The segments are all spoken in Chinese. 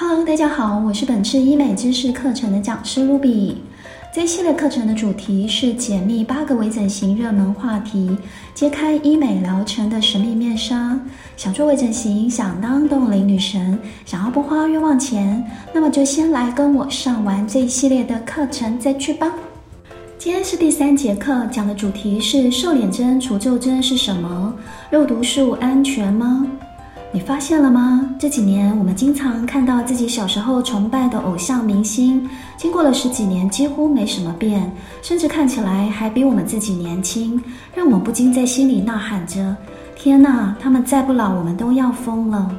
Hello，大家好，我是本次医美知识课程的讲师 Ruby。这系列课程的主题是解密八个微整形热门话题，揭开医美疗程的神秘面纱。想做微整形，想当冻龄女神，想要不花冤枉钱，那么就先来跟我上完这一系列的课程再去吧。今天是第三节课，讲的主题是瘦脸针、除皱针是什么？肉毒素安全吗？你发现了吗？这几年我们经常看到自己小时候崇拜的偶像明星，经过了十几年几乎没什么变，甚至看起来还比我们自己年轻，让我们不禁在心里呐喊着：“天哪，他们再不老，我们都要疯了。”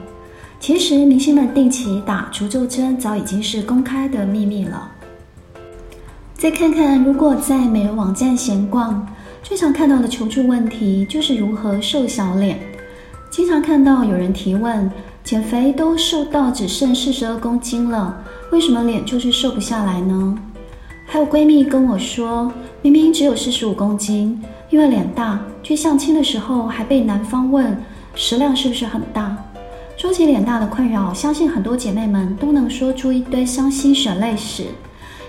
其实，明星们定期打除皱针早已经是公开的秘密了。再看看，如果在美容网站闲逛，最常看到的求助问题就是如何瘦小脸。经常看到有人提问：减肥都瘦到只剩四十二公斤了，为什么脸就是瘦不下来呢？还有闺蜜跟我说，明明只有四十五公斤，因为脸大，去相亲的时候还被男方问食量是不是很大。说起脸大的困扰，相信很多姐妹们都能说出一堆伤心血泪史。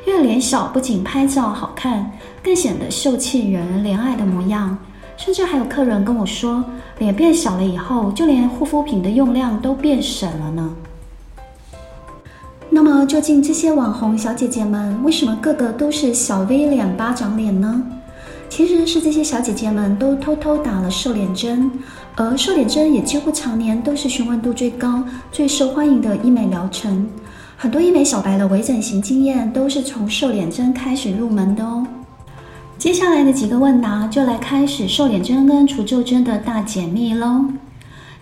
因为脸小不仅拍照好看，更显得秀气惹人怜爱的模样。甚至还有客人跟我说，脸变小了以后，就连护肤品的用量都变省了呢。那么，究竟这些网红小姐姐们为什么个个都是小 V 脸、巴掌脸呢？其实是这些小姐姐们都偷偷打了瘦脸针，而瘦脸针也几乎常年都是询问度最高、最受欢迎的医美疗程。很多医美小白的微整形经验都是从瘦脸针开始入门的哦。接下来的几个问答就来开始瘦脸针跟除皱针的大解密喽。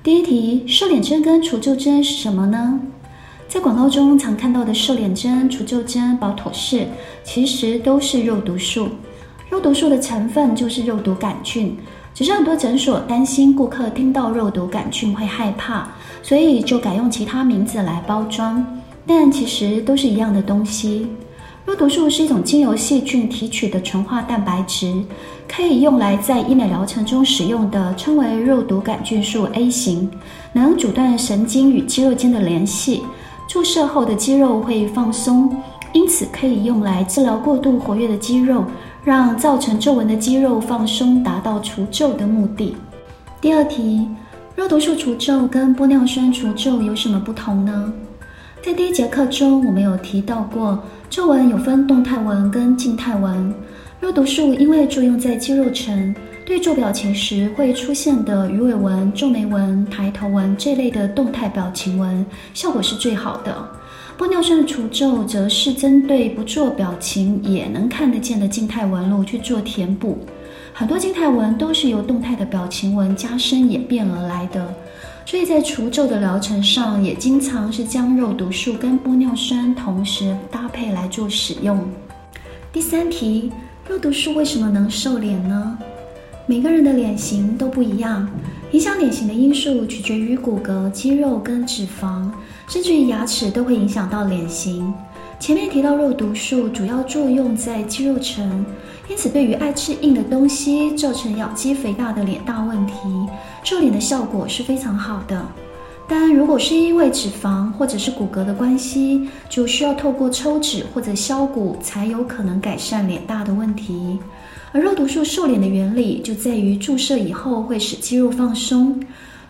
第一题，瘦脸针跟除皱针是什么呢？在广告中常看到的瘦脸针、除皱针、保妥适，其实都是肉毒素。肉毒素的成分就是肉毒杆菌，只是很多诊所担心顾客听到肉毒杆菌会害怕，所以就改用其他名字来包装，但其实都是一样的东西。肉毒素是一种经由细菌提取的纯化蛋白质，可以用来在医美疗程中使用的，称为肉毒杆菌素 A 型，能阻断神经与肌肉间的联系，注射后的肌肉会放松，因此可以用来治疗过度活跃的肌肉，让造成皱纹的肌肉放松，达到除皱的目的。第二题，肉毒素除皱跟玻尿酸除皱有什么不同呢？在第一节课中，我们有提到过，皱纹有分动态纹跟静态纹。肉毒素因为作用在肌肉层，对做表情时会出现的鱼尾纹、皱眉纹、抬头纹这类的动态表情纹，效果是最好的。玻尿酸除皱则是针对不做表情也能看得见的静态纹路去做填补。很多静态纹都是由动态的表情纹加深演变而来的。所以在除皱的疗程上，也经常是将肉毒素跟玻尿酸同时搭配来做使用。第三题，肉毒素为什么能瘦脸呢？每个人的脸型都不一样，影响脸型的因素取决于骨骼、肌肉跟脂肪，甚至于牙齿都会影响到脸型。前面提到肉毒素主要作用在肌肉层，因此对于爱吃硬的东西、造成咬肌肥大的脸大问题，瘦脸的效果是非常好的。但如果是因为脂肪或者是骨骼的关系，就需要透过抽脂或者削骨才有可能改善脸大的问题。而肉毒素瘦脸的原理就在于注射以后会使肌肉放松，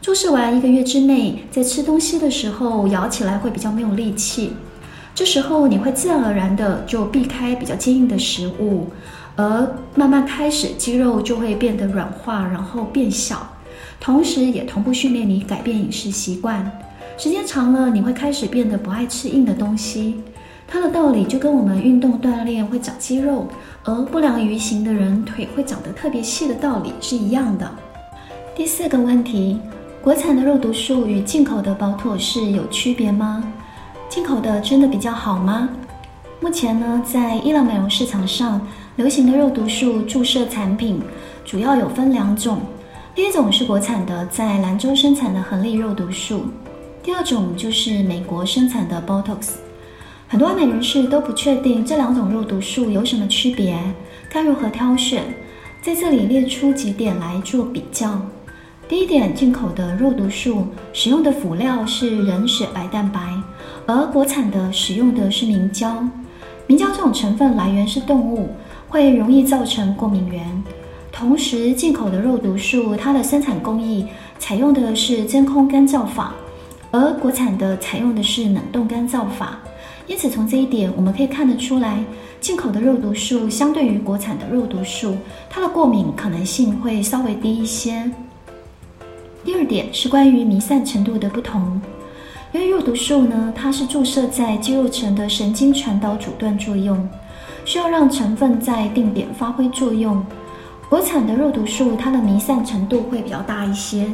注射完一个月之内，在吃东西的时候咬起来会比较没有力气。这时候你会自然而然的就避开比较坚硬的食物，而慢慢开始肌肉就会变得软化，然后变小，同时也同步训练你改变饮食习惯。时间长了，你会开始变得不爱吃硬的东西。它的道理就跟我们运动锻炼会长肌肉，而不良于行的人腿会长得特别细的道理是一样的。第四个问题，国产的肉毒素与进口的保妥适有区别吗？进口的真的比较好吗？目前呢，在伊朗美容市场上流行的肉毒素注射产品主要有分两种，第一种是国产的在兰州生产的恒力肉毒素，第二种就是美国生产的 Botox。很多爱美人士都不确定这两种肉毒素有什么区别，该如何挑选？在这里列出几点来做比较。第一点，进口的肉毒素使用的辅料是人血白蛋白。而国产的使用的是明胶。明胶这种成分来源是动物，会容易造成过敏源。同时，进口的肉毒素它的生产工艺采用的是真空干燥法，而国产的采用的是冷冻干燥法。因此，从这一点我们可以看得出来，进口的肉毒素相对于国产的肉毒素，它的过敏可能性会稍微低一些。第二点是关于弥散程度的不同。因为肉毒素呢，它是注射在肌肉层的神经传导阻断作用，需要让成分在定点发挥作用。国产的肉毒素，它的弥散程度会比较大一些，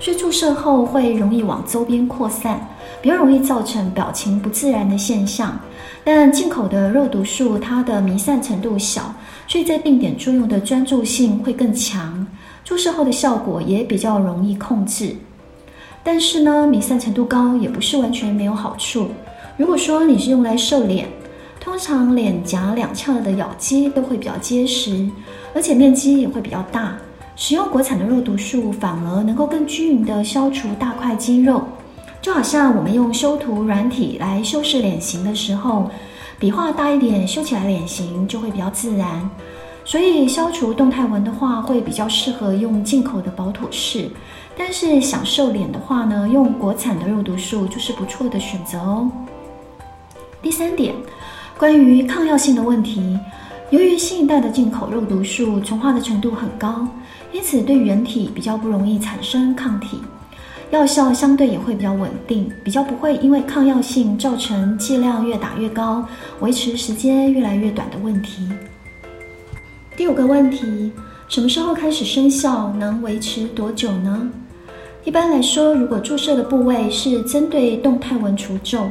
所以注射后会容易往周边扩散，比较容易造成表情不自然的现象。但进口的肉毒素，它的弥散程度小，所以在定点作用的专注性会更强，注射后的效果也比较容易控制。但是呢，弥散程度高也不是完全没有好处。如果说你是用来瘦脸，通常脸颊两侧的咬肌都会比较结实，而且面积也会比较大。使用国产的肉毒素反而能够更均匀地消除大块肌肉，就好像我们用修图软体来修饰脸型的时候，笔画大一点，修起来脸型就会比较自然。所以消除动态纹的话，会比较适合用进口的宝妥适。但是想瘦脸的话呢，用国产的肉毒素就是不错的选择哦。第三点，关于抗药性的问题，由于新一代的进口肉毒素纯化的程度很高，因此对人体比较不容易产生抗体，药效相对也会比较稳定，比较不会因为抗药性造成剂量越打越高，维持时间越来越短的问题。第五个问题，什么时候开始生效？能维持多久呢？一般来说，如果注射的部位是针对动态纹除皱，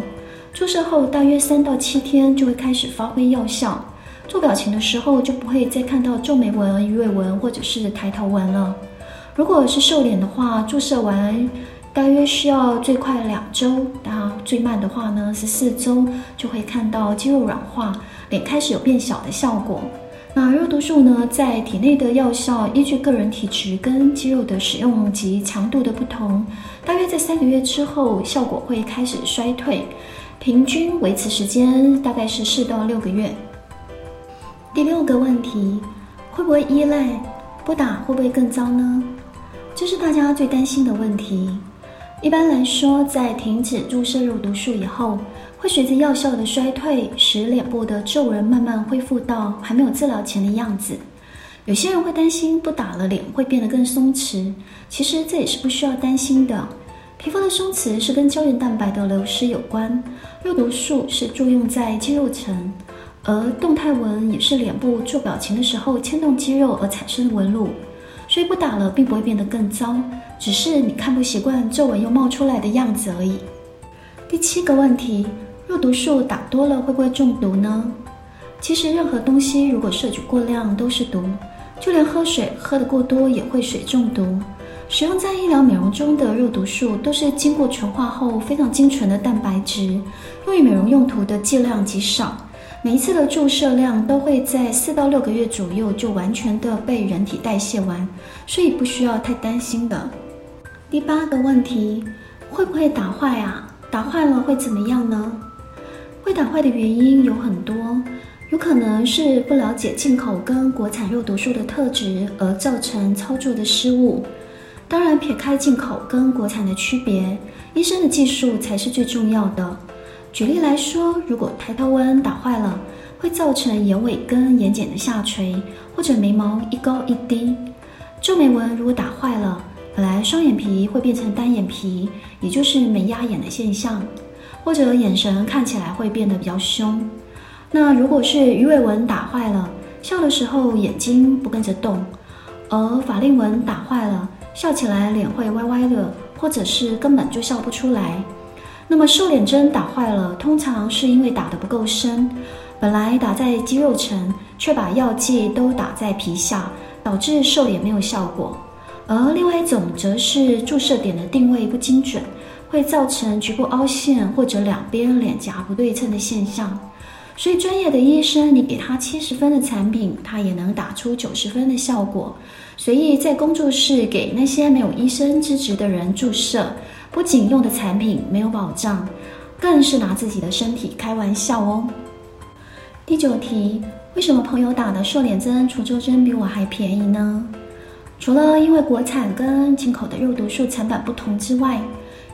注射后大约三到七天就会开始发挥药效。做表情的时候就不会再看到皱眉纹、鱼尾纹或者是抬头纹了。如果是瘦脸的话，注射完大约需要最快两周，到最慢的话呢是四周，就会看到肌肉软化，脸开始有变小的效果。那肉毒素呢，在体内的药效依据个人体质跟肌肉的使用及强度的不同，大约在三个月之后，效果会开始衰退，平均维持时间大概是四到六个月。第六个问题，会不会依赖？不打会不会更糟呢？这是大家最担心的问题。一般来说，在停止注射肉毒素以后，会随着药效的衰退，使脸部的皱纹慢慢恢复到还没有治疗前的样子。有些人会担心不打了脸会变得更松弛，其实这也是不需要担心的。皮肤的松弛是跟胶原蛋白的流失有关，肉毒素是作用在肌肉层，而动态纹也是脸部做表情的时候牵动肌肉而产生的纹路，所以不打了并不会变得更糟，只是你看不习惯皱纹又冒出来的样子而已。第七个问题。肉毒素打多了会不会中毒呢？其实任何东西如果摄取过量都是毒，就连喝水喝得过多也会水中毒。使用在医疗美容中的肉毒素都是经过纯化后非常精纯的蛋白质，用于美容用途的剂量极少，每一次的注射量都会在四到六个月左右就完全的被人体代谢完，所以不需要太担心的。第八个问题，会不会打坏啊？打坏了会怎么样呢？会打坏的原因有很多，有可能是不了解进口跟国产肉毒素的特质而造成操作的失误。当然，撇开进口跟国产的区别，医生的技术才是最重要的。举例来说，如果抬头纹打坏了，会造成眼尾跟眼睑的下垂，或者眉毛一高一低；皱眉纹如果打坏了，本来双眼皮会变成单眼皮，也就是眉压眼的现象。或者眼神看起来会变得比较凶。那如果是鱼尾纹打坏了，笑的时候眼睛不跟着动；而法令纹打坏了，笑起来脸会歪歪的，或者是根本就笑不出来。那么瘦脸针打坏了，通常是因为打得不够深，本来打在肌肉层，却把药剂都打在皮下，导致瘦脸没有效果。而另外一种则是注射点的定位不精准。会造成局部凹陷或者两边脸颊不对称的现象，所以专业的医生，你给他七十分的产品，他也能打出九十分的效果。所以在工作室给那些没有医生资质的人注射，不仅用的产品没有保障，更是拿自己的身体开玩笑哦。第九题，为什么朋友打的瘦脸针、除皱针比我还便宜呢？除了因为国产跟进口的肉毒素成本不同之外，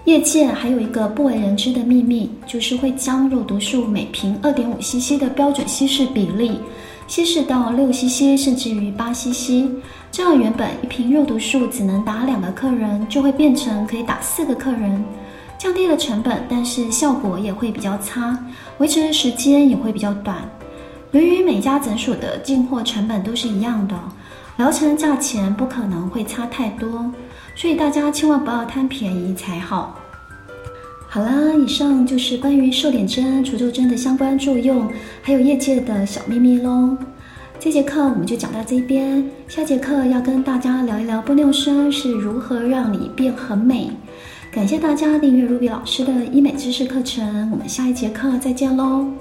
业界还有一个不为人知的秘密，就是会将肉毒素每瓶二点五 CC 的标准稀释比例稀释到六 CC 甚至于八 CC，这样原本一瓶肉毒素只能打两个客人，就会变成可以打四个客人，降低了成本，但是效果也会比较差，维持的时间也会比较短。由于每家诊所的进货成本都是一样的，疗程价钱不可能会差太多。所以大家千万不要贪便宜才好。好啦，以上就是关于瘦脸针、除皱针的相关作用，还有业界的小秘密喽。这节课我们就讲到这边，下节课要跟大家聊一聊玻尿酸是如何让你变很美。感谢大家订阅 Ruby 老师的医美知识课程，我们下一节课再见喽。